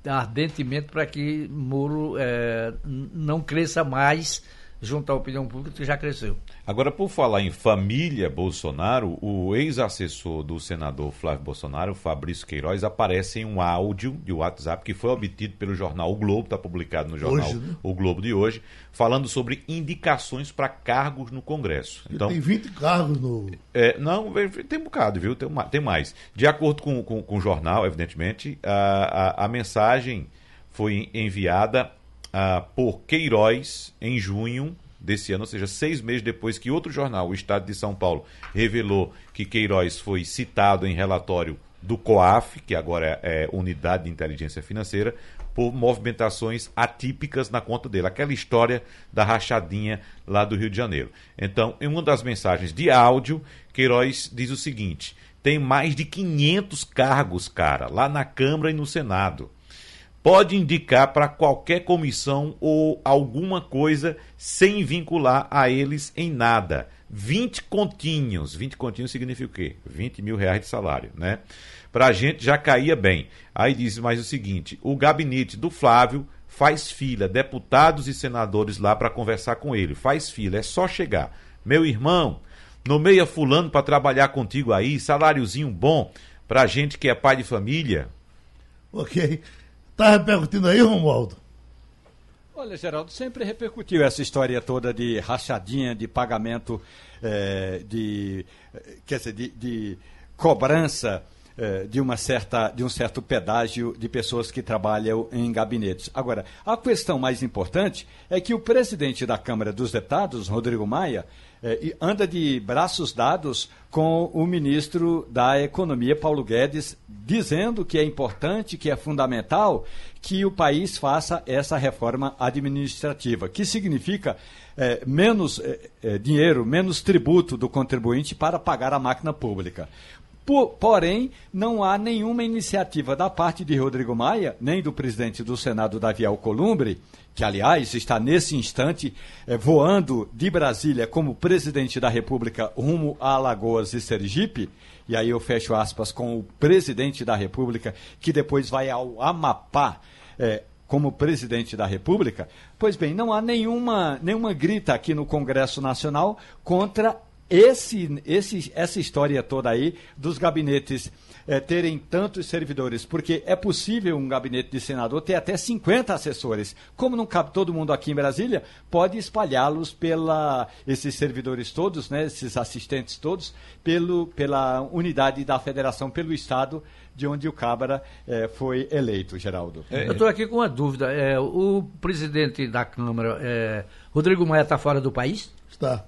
ardentemente para que Moro é, não cresça mais junto à opinião pública que já cresceu. Agora, por falar em família Bolsonaro, o ex-assessor do senador Flávio Bolsonaro, Fabrício Queiroz, aparece em um áudio de WhatsApp que foi obtido pelo jornal O Globo, está publicado no jornal hoje, né? O Globo de hoje, falando sobre indicações para cargos no Congresso. Então, tem 20 cargos no. É, não, tem um bocado, viu? Tem, tem mais. De acordo com, com, com o jornal, evidentemente, a, a, a mensagem foi enviada por Queiroz em junho desse ano, ou seja, seis meses depois que outro jornal, o Estado de São Paulo, revelou que Queiroz foi citado em relatório do COAF, que agora é, é Unidade de Inteligência Financeira, por movimentações atípicas na conta dele. Aquela história da rachadinha lá do Rio de Janeiro. Então, em uma das mensagens de áudio, Queiroz diz o seguinte: tem mais de 500 cargos, cara, lá na Câmara e no Senado pode indicar para qualquer comissão ou alguma coisa sem vincular a eles em nada. 20 continhos. 20 continhos significa o quê? 20 mil reais de salário, né? Para a gente já caía bem. Aí diz mais o seguinte: o gabinete do Flávio faz fila, deputados e senadores lá para conversar com ele. Faz fila, é só chegar. Meu irmão, nomeia fulano para trabalhar contigo aí, saláriozinho bom, para gente que é pai de família. Ok. Está repercutindo aí, Romualdo? Olha, Geraldo, sempre repercutiu essa história toda de rachadinha, de pagamento, é, de, quer dizer, de, de cobrança é, de, uma certa, de um certo pedágio de pessoas que trabalham em gabinetes. Agora, a questão mais importante é que o presidente da Câmara dos Deputados, Rodrigo Maia, é, anda de braços dados com o ministro da Economia, Paulo Guedes, dizendo que é importante, que é fundamental que o país faça essa reforma administrativa, que significa é, menos é, é dinheiro, menos tributo do contribuinte para pagar a máquina pública. Por, porém, não há nenhuma iniciativa da parte de Rodrigo Maia, nem do presidente do Senado, Davi Alcolumbre, que, aliás, está nesse instante eh, voando de Brasília como presidente da República rumo a Alagoas e Sergipe, e aí eu fecho aspas com o presidente da República, que depois vai ao Amapá. Eh, como presidente da República, pois bem, não há nenhuma, nenhuma grita aqui no Congresso Nacional contra esse, esse, essa história toda aí dos gabinetes é, terem tantos servidores, porque é possível um gabinete de senador ter até 50 assessores. Como não cabe todo mundo aqui em Brasília, pode espalhá-los pela esses servidores todos, né, esses assistentes todos, pelo, pela unidade da federação, pelo estado de onde o Cabra é, foi eleito, Geraldo. É, Eu estou aqui com uma dúvida. É, o presidente da Câmara, é, Rodrigo Maia, está fora do país? Está.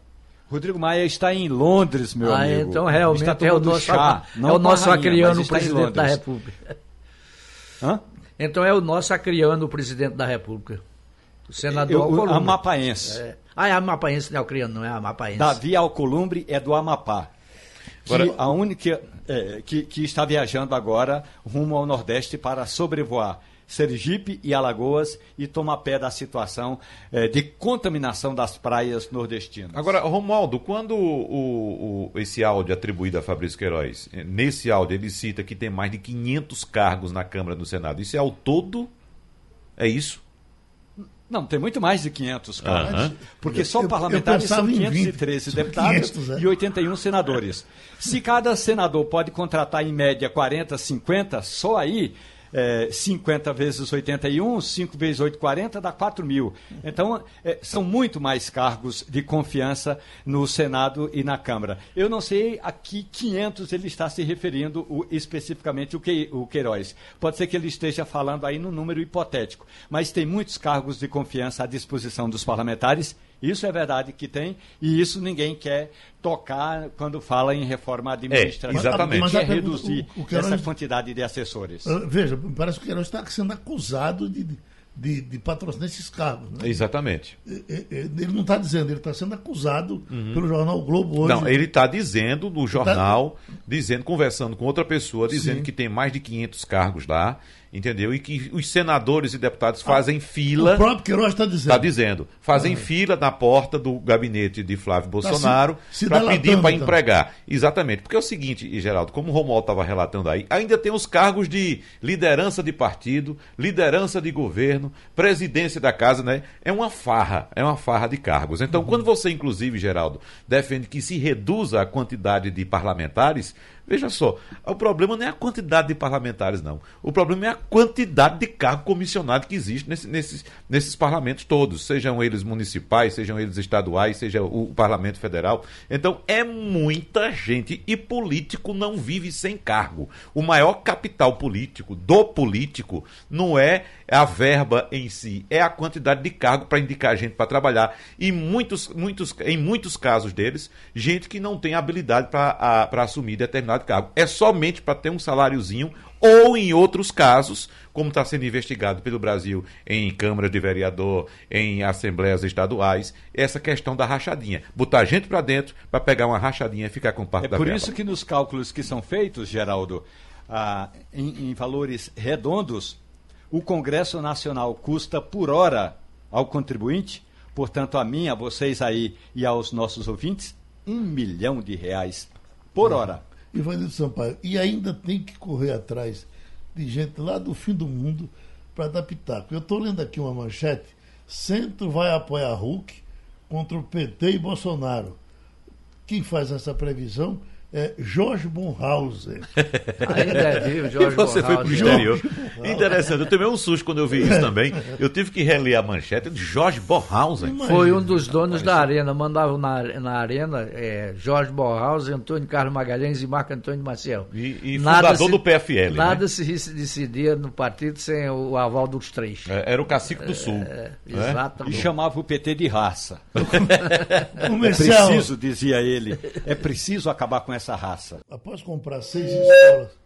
Rodrigo Maia está em Londres, meu ah, amigo. Então, realmente, é o nosso, chá, é o nosso rainha, acriano presidente da República. Hã? Então, é o nosso acriano presidente da República. O senador Eu, Alcolumbre. Amapaense. É. Ah, é amapaense, não é acriano, não é amapaense. Davi Alcolumbre é do Amapá. Agora, que a única é, que, que está viajando agora rumo ao Nordeste para sobrevoar Sergipe e Alagoas e tomar pé da situação é, de contaminação das praias nordestinas. Agora, Romualdo, quando o, o, esse áudio atribuído a Fabrício Queiroz, nesse áudio ele cita que tem mais de 500 cargos na Câmara e no Senado, isso é ao todo? É isso? Não, tem muito mais de 500 cargos. Porque só parlamentares são 513 20, deputados 500, é. e 81 senadores. Se cada senador pode contratar em média 40, 50, só aí é, 50 vezes 81, 5 vezes 8, 40, dá 4 mil. Então, é, são muito mais cargos de confiança no Senado e na Câmara. Eu não sei a que 500 ele está se referindo o, especificamente o, que, o Queiroz. Pode ser que ele esteja falando aí no número hipotético, mas tem muitos cargos de confiança à disposição dos parlamentares isso é verdade que tem, e isso ninguém quer tocar quando fala em reforma administrativa. É, exatamente. Mas, quer reduzir o, o essa quantidade de assessores. Uh, veja, parece que o Queiroz está sendo acusado de, de, de patrocinar esses cargos. Né? Exatamente. Ele não está dizendo, ele está sendo acusado uhum. pelo jornal o Globo hoje. Não, ele está dizendo no jornal, tá... dizendo, conversando com outra pessoa, dizendo Sim. que tem mais de 500 cargos lá entendeu? E que os senadores e deputados ah, fazem fila. O próprio Queiroz está dizendo. Está dizendo. Fazem ah. fila na porta do gabinete de Flávio tá Bolsonaro para pedir para então. empregar. Exatamente. Porque é o seguinte, Geraldo, como o Romualdo estava relatando aí, ainda tem os cargos de liderança de partido, liderança de governo, presidência da casa, né? É uma farra, é uma farra de cargos. Então, uhum. quando você, inclusive, Geraldo, defende que se reduza a quantidade de parlamentares, Veja só, o problema não é a quantidade de parlamentares, não. O problema é a quantidade de cargo comissionado que existe nesse, nesses, nesses parlamentos todos, sejam eles municipais, sejam eles estaduais, seja o, o parlamento federal. Então, é muita gente e político não vive sem cargo. O maior capital político do político não é a verba em si, é a quantidade de cargo para indicar gente para trabalhar. E muitos, muitos, em muitos casos deles, gente que não tem habilidade para assumir determinado cargo. É somente para ter um saláriozinho ou em outros casos, como está sendo investigado pelo Brasil em câmaras de vereador, em assembleias estaduais, essa questão da rachadinha. Botar gente para dentro para pegar uma rachadinha e ficar com parte é da por verba. isso que nos cálculos que são feitos, Geraldo, ah, em, em valores redondos, o Congresso Nacional custa por hora ao contribuinte, portanto a mim, a vocês aí e aos nossos ouvintes, um milhão de reais por hora. Ivanildo Sampaio. E ainda tem que correr atrás de gente lá do fim do mundo para dar pitaco. Eu estou lendo aqui uma manchete: Centro vai apoiar Hulk contra o PT e Bolsonaro. Quem faz essa previsão é Jorge Bonhauser. Ainda é vivo, Jorge e você foi para o exterior. Interessante, eu tomei um susto quando eu vi isso também. Eu tive que reler a manchete de Jorge Bonhauser. Foi um dos donos da arena, mandava na, na arena é, Jorge Bonhauser, Antônio Carlos Magalhães e Marco Antônio Maciel. E, e fundador se, do PFL. Nada né? se decidia no partido sem o aval dos três. É, era o cacique do Sul. É, né? exatamente. E chamava o PT de raça. é preciso, dizia ele, é preciso acabar com essa essa raça. Após comprar seis escolas,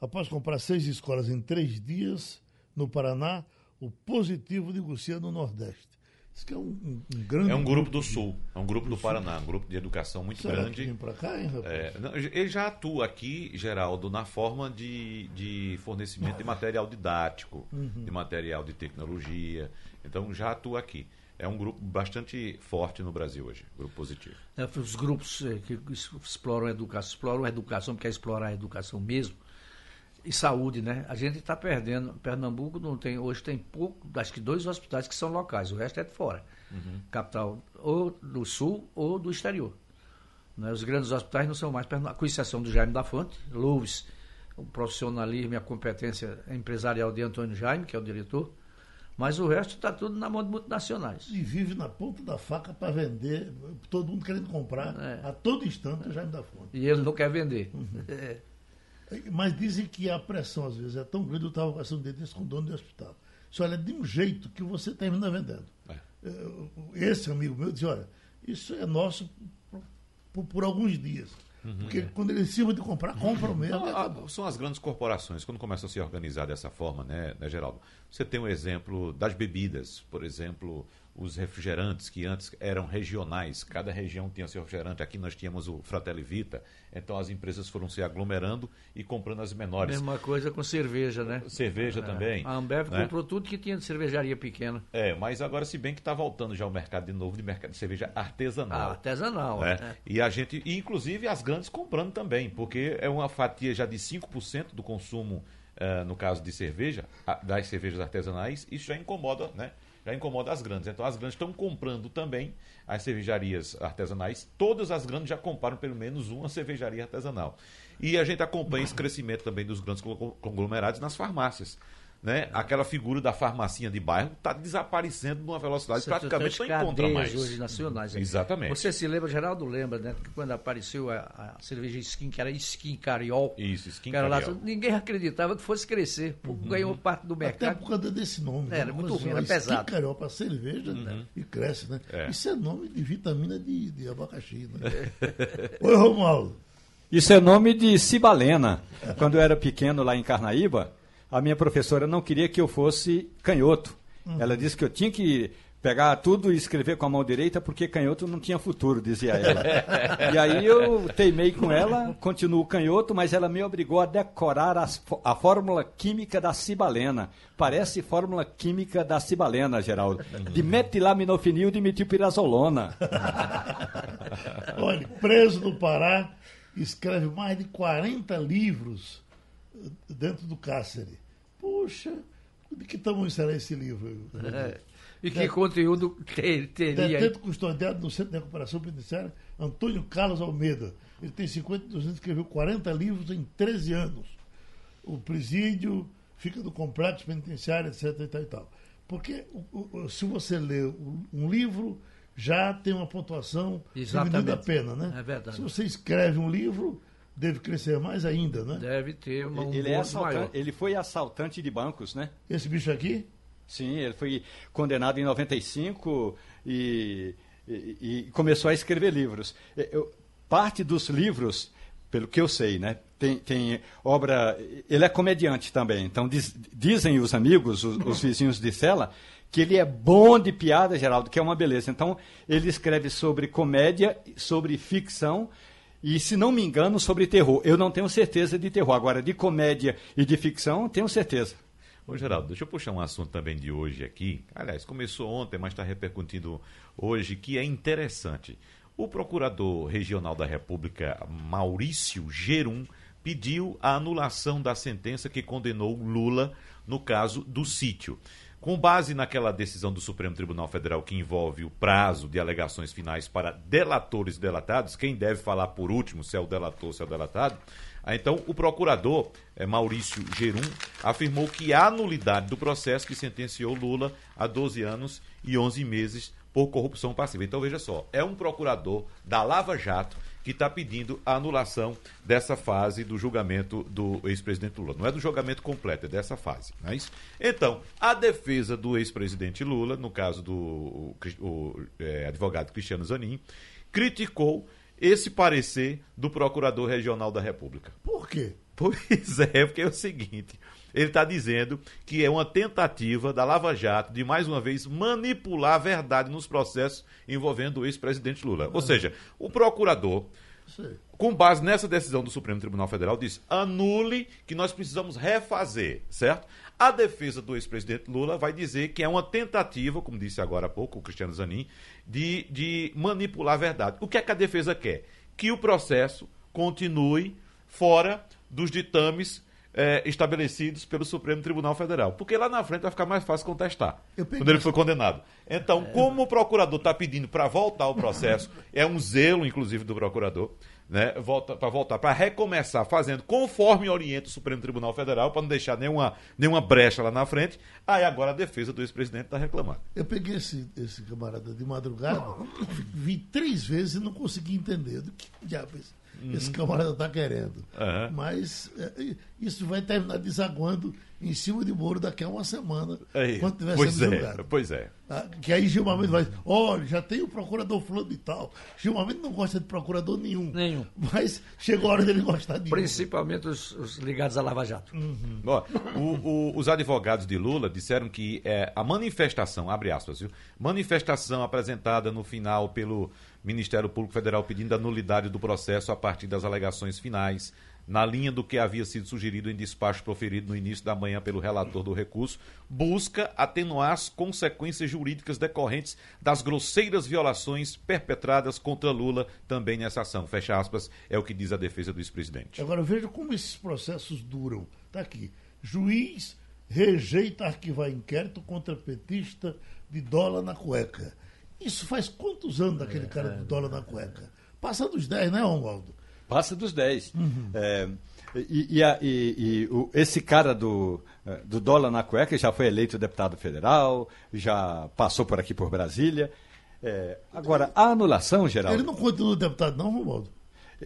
após comprar seis escolas em três dias no Paraná, o positivo negocia no Nordeste. Isso que é um, um, grande. É um grupo do Sul, é um grupo do, do Paraná, um grupo de educação muito Será grande. Que vem pra cá, hein, rapaz? É, não, ele já atua aqui, Geraldo, na forma de, de fornecimento de material didático, Uhum. de material de tecnologia. Então já atua aqui. É um grupo bastante forte no Brasil hoje, grupo positivo. É, os grupos eh, que exploram a educação, exploram a educação, porque quer explorar a educação mesmo, e saúde, né? A gente está perdendo. Pernambuco não tem, hoje tem pouco, acho que dois hospitais que são locais, o resto é de fora. Capital ou do sul ou do exterior. Né? Os grandes hospitais não são mais, com exceção do Jaime da Fonte, Louves, o profissionalismo e a competência empresarial de Antônio Jaime, que é o diretor, mas o resto está tudo na mão de multinacionais. E vive na ponta da faca para vender, todo mundo querendo comprar É. a todo instante o Jaime da Fonte. E ele não quer vender. É. Mas dizem que a pressão, às vezes, é tão grande, eu estava conversando disso com o dono do hospital. Isso olha, de um jeito que você termina vendendo. É. Eh, Esse amigo meu dizia, olha, isso é nosso por, por alguns dias. Porque quando ele sirva de comprar, compra mesmo. Não, e a- acabou. são as grandes corporações, quando começam a se organizar dessa forma, né, né, Geraldo? Você tem um exemplo das bebidas, por exemplo, os refrigerantes que antes eram regionais, cada região tinha seu refrigerante. Aqui nós tínhamos o Fratelli Vita, então as empresas foram se aglomerando e comprando as menores. Mesma coisa com cerveja, né? Cerveja também. A Ambev né? comprou tudo que tinha de cervejaria pequena. É, mas agora se bem que está voltando já o mercado de novo de mercado de cerveja artesanal. Ah, artesanal. né? né? E a gente, e inclusive as grandes comprando também, porque é uma fatia já de 5% do consumo, eh, no caso de cerveja, das cervejas artesanais, isso já incomoda, né? Já incomoda as grandes. Então as grandes estão comprando também as cervejarias artesanais. Todas as grandes já compraram pelo menos uma cervejaria artesanal. E a gente acompanha esse crescimento também dos grandes conglo- conglomerados nas farmácias. Né? Aquela figura da farmacinha de bairro está desaparecendo numa velocidade Você praticamente não encontra mais. hoje nacionais. né? Exatamente. Você se lembra, Geraldo lembra, né? Que quando apareceu a, a cerveja Skin, que era Skin Cariol. Isso, Skin era lá, Cariol. ninguém acreditava que fosse crescer. pô, Ganhou parte do Até mercado. por causa desse nome. Era né? muito ruim, era pesado. Carioca para cerveja né? e cresce, né? É. Isso é nome de vitamina de, de abacaxi, né? Oi, Romualdo. Isso é nome de Cibalena. Quando eu era pequeno lá em Carnaíba, a minha professora não queria que eu fosse canhoto. Ela disse que eu tinha que pegar tudo e escrever com a mão direita porque canhoto não tinha futuro, dizia ela. e aí eu teimei com ela, continuo canhoto, mas ela me obrigou a decorar as a fórmula química da cibalena. Parece fórmula química da cibalena, Geraldo. De metilaminofenil de metilpirazolona. Olha, preso no Pará, escreve mais de 40 livros dentro do cárcere. Puxa, de que tamanho será esse livro? É. E que conteúdo ter- teria? Detento custodiado no Centro de Recuperação Penitenciária, Antônio Carlos Almeida. Ele tem 52 anos, escreveu 40 livros em 13 anos. O presídio fica no complexo penitenciário, etc. E tal, e tal. Porque o- o- se você lê um um livro, já tem uma pontuação Exatamente. diminuindo a pena, né? É verdade. Se você escreve um livro, deve crescer mais ainda, né? Deve ter uma, um Ele, é maior. assaltante, ele foi assaltante de bancos, né? Esse bicho aqui, Sim, ele foi condenado em 95 e, e- e começou a escrever livros. Eu- parte dos livros, pelo que eu sei, né, tem, tem obra. Ele é comediante também. Então diz- dizem os amigos, os, os vizinhos de cela, que ele é bom de piada, Geraldo, que é uma beleza. Então ele escreve sobre comédia, sobre ficção. E, se não me engano, sobre terror. Eu não tenho certeza de terror. Agora, de comédia e de ficção, tenho certeza. Ô, Geraldo, deixa eu puxar um assunto também de hoje aqui. Aliás, começou ontem, mas está repercutindo hoje, que é interessante. O Procurador Regional da República, Maurício Gerum, pediu a anulação da sentença que condenou Lula no caso do sítio. Com base naquela decisão do Supremo Tribunal Federal que envolve o prazo de alegações finais para delatores e delatados, quem deve falar por último, se é o delator ou se é o delatado, Então, o procurador eh, Maurício Gerum afirmou que há nulidade do processo que sentenciou Lula a 12 anos e 11 meses por corrupção passiva. Então, veja só, é um procurador da Lava Jato que está pedindo a anulação dessa fase do julgamento do ex-presidente Lula. Não é do julgamento completo, é dessa fase. Não é isso? Então, a defesa do ex-presidente Lula, no caso do o, o, eh, advogado Cristiano Zanin, criticou esse parecer do Procurador Regional da República. por quê? Pois é, porque é o seguinte: Ele está dizendo que é uma tentativa da Lava Jato de, mais uma vez, manipular a verdade nos processos envolvendo o ex-presidente Lula. Ou seja, o procurador com base nessa decisão do Supremo Tribunal Federal, diz: anule que nós precisamos refazer, certo? A defesa do ex-presidente Lula vai dizer que é uma tentativa, como disse agora há pouco o Cristiano Zanin, de, de manipular a verdade. O que é que a defesa quer? Que o processo continue fora dos ditames é, estabelecidos pelo Supremo Tribunal Federal. Porque lá na frente vai ficar mais fácil contestar, quando ele foi condenado. Então, é. como o procurador está pedindo para voltar ao processo, é um zelo, inclusive, do procurador, né, volta, para voltar, para recomeçar fazendo conforme orienta o Supremo Tribunal Federal, para não deixar nenhuma, nenhuma brecha lá na frente. Aí agora a defesa do ex-presidente está reclamando. Eu peguei esse, esse camarada de madrugada, vi três vezes e não consegui entender. Do que diabo uhum. esse camarada está querendo? Uhum. Mas é, isso vai terminar desaguando em cima de Moro daqui a uma semana, aí, quando tiver pois sendo é, julgado. Pois é. Ah, que aí Gilmar Mendes vai, olha, já tem o procurador fulano e tal. Gilmar Mendes não gosta de procurador nenhum. Nenhum. Mas chegou a hora dele gostar de Principalmente os, os, ligados à Lava Jato. Uhum. Ó, o, o, os advogados de Lula disseram que é, a manifestação, abre aspas, viu? Manifestação apresentada no final pelo Ministério Público Federal pedindo a nulidade do processo a partir das alegações finais na linha do que havia sido sugerido em despacho proferido no início da manhã pelo relator do recurso, busca atenuar as consequências jurídicas decorrentes das grosseiras violações perpetradas contra Lula também nessa ação. Fecha aspas, é o que diz a defesa do ex-presidente. Agora veja como esses processos duram. Está aqui. Juiz rejeita arquivar inquérito contra petista de dólar na cueca. Isso faz quantos anos daquele cara de dólar na cueca? Passa dos 10, né, Romualdo? Passa dos 10. Uhum. É, e, e, e, e o, esse cara do, é, do dólar na cueca já foi eleito deputado federal, já passou por aqui por Brasília. É, agora, a anulação, Geraldo... Ele não continua deputado não, Romualdo?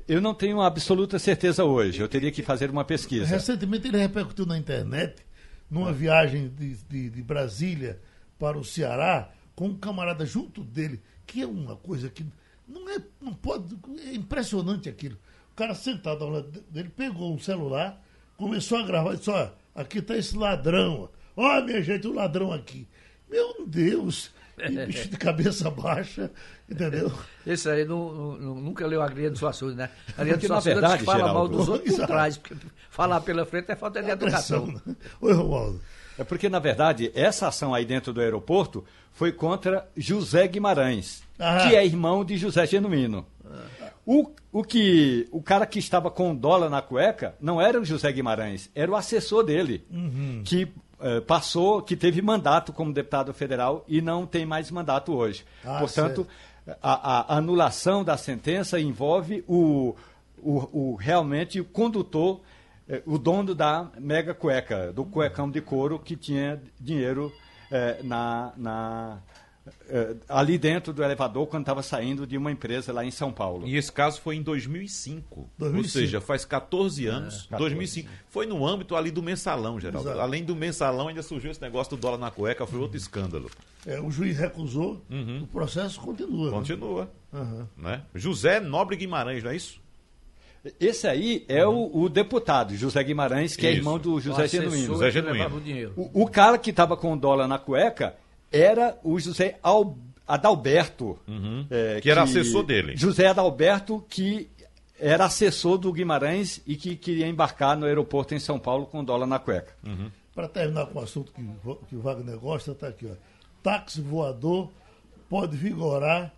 Eu não tenho absoluta certeza hoje, eu teria que fazer uma pesquisa. Recentemente ele repercutiu na internet, numa viagem de, de, de Brasília para o Ceará, com um camarada junto dele, que é uma coisa que não é, não pode, é impressionante aquilo. O cara sentado ao lado dele pegou um celular, começou a gravar e disse: Olha, aqui está esse ladrão. Olha, minha gente, o um ladrão aqui. Meu Deus! E bicho de cabeça baixa, entendeu? Esse aí não, não, nunca leu a Agria do Suassuna, né? A Agria do Suassuna fala Geraldo, mal dos outros por trás, porque falar pela frente é falta de educação. Né? Oi, Romualdo. É porque, na verdade, essa ação aí dentro do aeroporto foi contra José Guimarães, ah. que é irmão de José Genuíno. O, o, que, o cara que estava com dólar na cueca não era o José Guimarães, era o assessor dele, uhum. que eh, passou, que teve mandato como deputado federal e não tem mais mandato hoje. Ah, Portanto, a, a, anulação da sentença envolve o, o, o realmente o condutor, eh, o dono da mega cueca, do cuecão de couro que tinha dinheiro eh, na, na Uh, ali dentro do elevador quando estava saindo de uma empresa lá em São Paulo. E esse caso foi em 2005. 2005. Ou seja, faz 14 anos. É, 14. 2005. Foi no âmbito ali do mensalão, Geraldo. Exato. Além do mensalão, ainda surgiu esse negócio do dólar na cueca, foi outro escândalo. É, o juiz recusou, uhum. o processo continua. Né? Continua. Né? Uhum. Né? José Nobre Guimarães, não é isso? Esse aí é uhum. o, o, deputado, José Guimarães, que é Isso. é irmão do José Genuíno. José Genuíno. O, o, cara que estava com o dólar na cueca era o José Al, Adalberto. Uhum. É, que era que, assessor dele. José Adalberto, que era assessor do Guimarães e que queria embarcar no aeroporto em São Paulo com dólar na cueca. Uhum. Para terminar com o assunto que, que o Wagner gosta, está aqui. Ó. Táxi voador pode vigorar,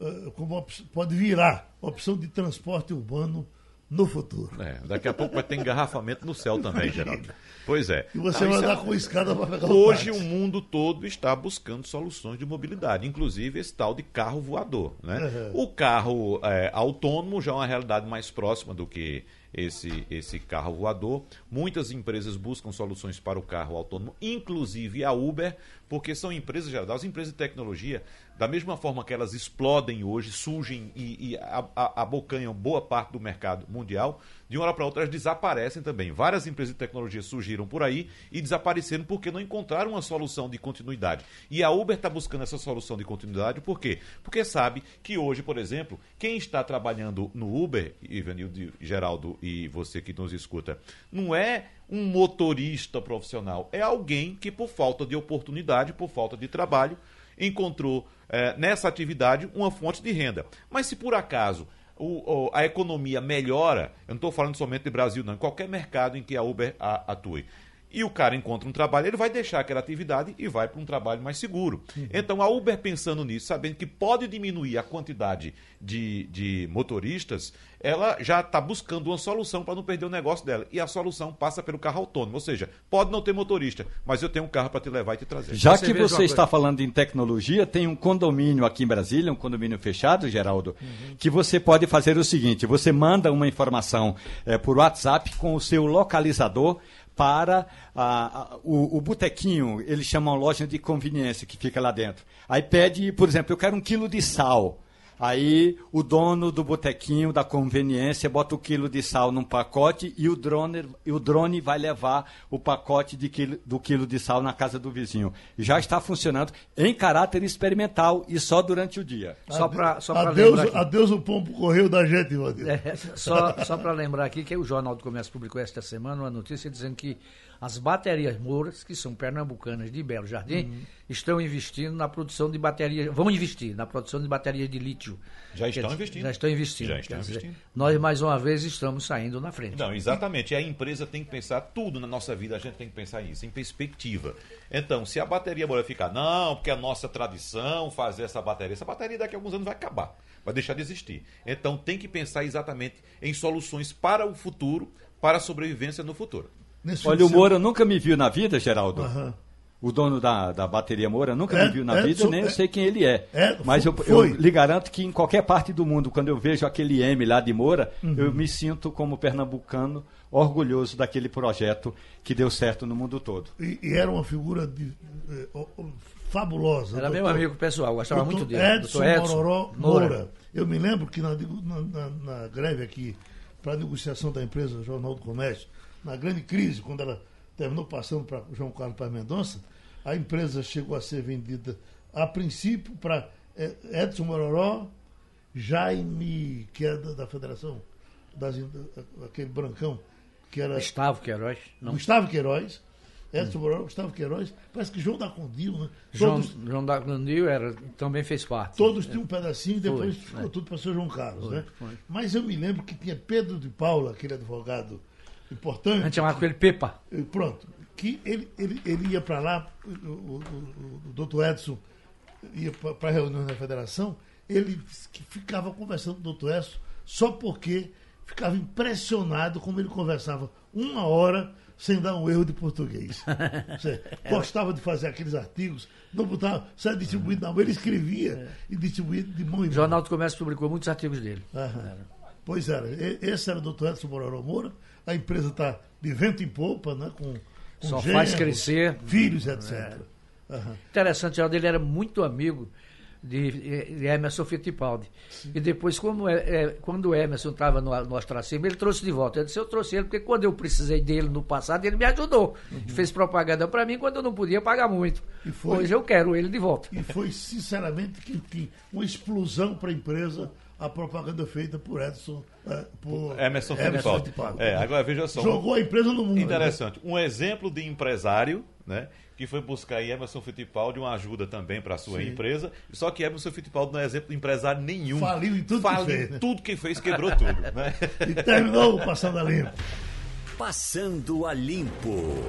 uh, como pode virar opção de transporte urbano no futuro. É, daqui a pouco vai ter engarrafamento no céu também, Geraldo. Pois é. E você vai andar é... com escada para pegar Hoje o mundo todo está buscando soluções de mobilidade, inclusive esse tal de carro voador. Né? Uhum. O carro é, autônomo já é uma realidade mais próxima do que esse, esse carro voador. Muitas empresas buscam soluções para o carro autônomo, inclusive a Uber, porque são empresas, geral, as empresas de tecnologia, da mesma forma que elas explodem hoje, surgem e, e abocanham boa parte do mercado mundial, de uma hora para outra elas desaparecem também. Várias empresas de tecnologia surgiram por aí e desapareceram porque não encontraram uma solução de continuidade. E a Uber está buscando essa solução de continuidade por quê? Porque sabe que hoje, por exemplo, quem está trabalhando no Uber, Ivanildo, Geraldo e você que nos escuta, não é um motorista profissional, é alguém que por falta de oportunidade, por falta de trabalho, encontrou é, nessa atividade uma fonte de renda. Mas se por acaso o, a economia melhora, eu não estou falando somente de Brasil, não, em qualquer mercado em que a Uber a, atue, e o cara encontra um trabalho, ele vai deixar aquela atividade e vai para um trabalho mais seguro. Uhum. Então a Uber pensando nisso, sabendo que pode diminuir a quantidade de, de motoristas, ela já está buscando uma solução para não perder o negócio dela. E a solução passa pelo carro autônomo. Ou seja, pode não ter motorista, mas eu tenho um carro para te levar e te trazer. Já você que você está falando em tecnologia, tem um condomínio aqui em Brasília, um condomínio fechado, Geraldo, uhum. que você pode fazer o seguinte: você manda uma informação é, por WhatsApp com o seu localizador para o, o botequinho, eles chamam loja de conveniência que fica lá dentro. Aí pede, por exemplo, eu quero um quilo de sal. Aí o dono do botequinho da conveniência bota o quilo de sal num pacote e o drone, e o drone vai levar o pacote de quilo, do quilo de sal na casa do vizinho. Já está funcionando em caráter experimental e só durante o dia. Só para só adeus, lembrar. Aqui. Adeus o pombo correio da gente, é, Só, só para lembrar aqui que o Jornal do Comércio publicou esta semana uma notícia dizendo que as baterias Mouras, que são pernambucanas de Belo Jardim, uhum. estão investindo na produção de baterias, vão investir na produção de baterias de lítio. Já estão dizer, investindo. Já estão investindo. Já estão investindo. Dizer, nós, mais uma vez, estamos saindo na frente. Não, exatamente. E a empresa tem que pensar tudo na nossa vida, a gente tem que pensar isso, em perspectiva. Então, se a bateria Moura ficar, não, porque é a nossa tradição fazer essa bateria, essa bateria daqui a alguns anos vai acabar, vai deixar de existir. Então, tem que pensar exatamente em soluções para o futuro, para a sobrevivência no futuro. Nesse Olha, o Moura nunca me viu na vida, Geraldo. Uhum. O dono da, da bateria Moura nunca é, me viu na é, vida, nem é, eu sei quem ele é. é Mas eu, eu, lhe garanto que em qualquer parte do mundo, quando eu vejo aquele M lá de Moura, uhum. eu me sinto como pernambucano orgulhoso daquele projeto que deu certo no mundo todo. E, e era uma figura de, eh, fabulosa. Era doutor, meu amigo pessoal, gostava muito dele. Edson, Edson Mororó Moura. Moura. Eu me lembro que na, na, na greve aqui, para a negociação da empresa Jornal do Comércio, na grande crise, quando ela terminou passando para João Carlos Paz Mendonça, a empresa chegou a ser vendida a princípio para é, Edson Mororó, Jaime, que é da, da Federação, das, aquele brancão, que era. Gustavo Queiroz. Não. Gustavo Queiroz. Edson hum. Mororó, Gustavo Queiroz. Parece que João da Condil, né? João, João da Condil era, também fez parte. Todos tinham um pedacinho e depois foi, ficou é. tudo para o João Carlos, foi, né? Foi. Mas eu me lembro que tinha Pedro de Paula, aquele advogado importante. A gente chamava ele Pepa. Pronto. Que ele, ele, ele ia para lá, o, o, o, doutor Edson ia para a reunião da federação, ele ficava conversando com o doutor Edson só porque ficava impressionado como ele conversava uma hora sem dar um erro de português. gostava de fazer aqueles artigos, não botava, só distribuído na mão, ele escrevia e distribuía de mão em mão. O Jornal do Comércio publicou muitos artigos dele. Pois era. Esse era o doutor Edson Mororó Moura, a empresa está de vento em polpa, né? Com, com Só faz crescer. Filhos, etc. É. Uhum. Interessante, Geraldo, ele era muito amigo de, Emerson Fittipaldi. Sim. E depois, como é, é, quando o Emerson estava no, no Ostracima, ele trouxe de volta. Eu disse, eu trouxe ele, porque quando eu precisei dele no passado, ele me ajudou. Uhum. Fez propaganda para mim quando eu não podia pagar muito. Foi, Hoje eu quero ele de volta. E foi, sinceramente, que, que uma explosão para a empresa a propaganda feita por Edson, é, por Emerson, Emerson Fittipaldi. É, agora veja só. Jogou a empresa no mundo. Interessante. Né? Um exemplo de empresário, né? Que foi buscar aí Emerson Fittipaldi uma ajuda também para a sua Sim. empresa. Só que Emerson Fittipaldi não é exemplo de empresário nenhum. Faliu em tudo Faliu que fez. Né? tudo que fez, quebrou tudo. Né? E terminou passando a limpo. Passando a limpo.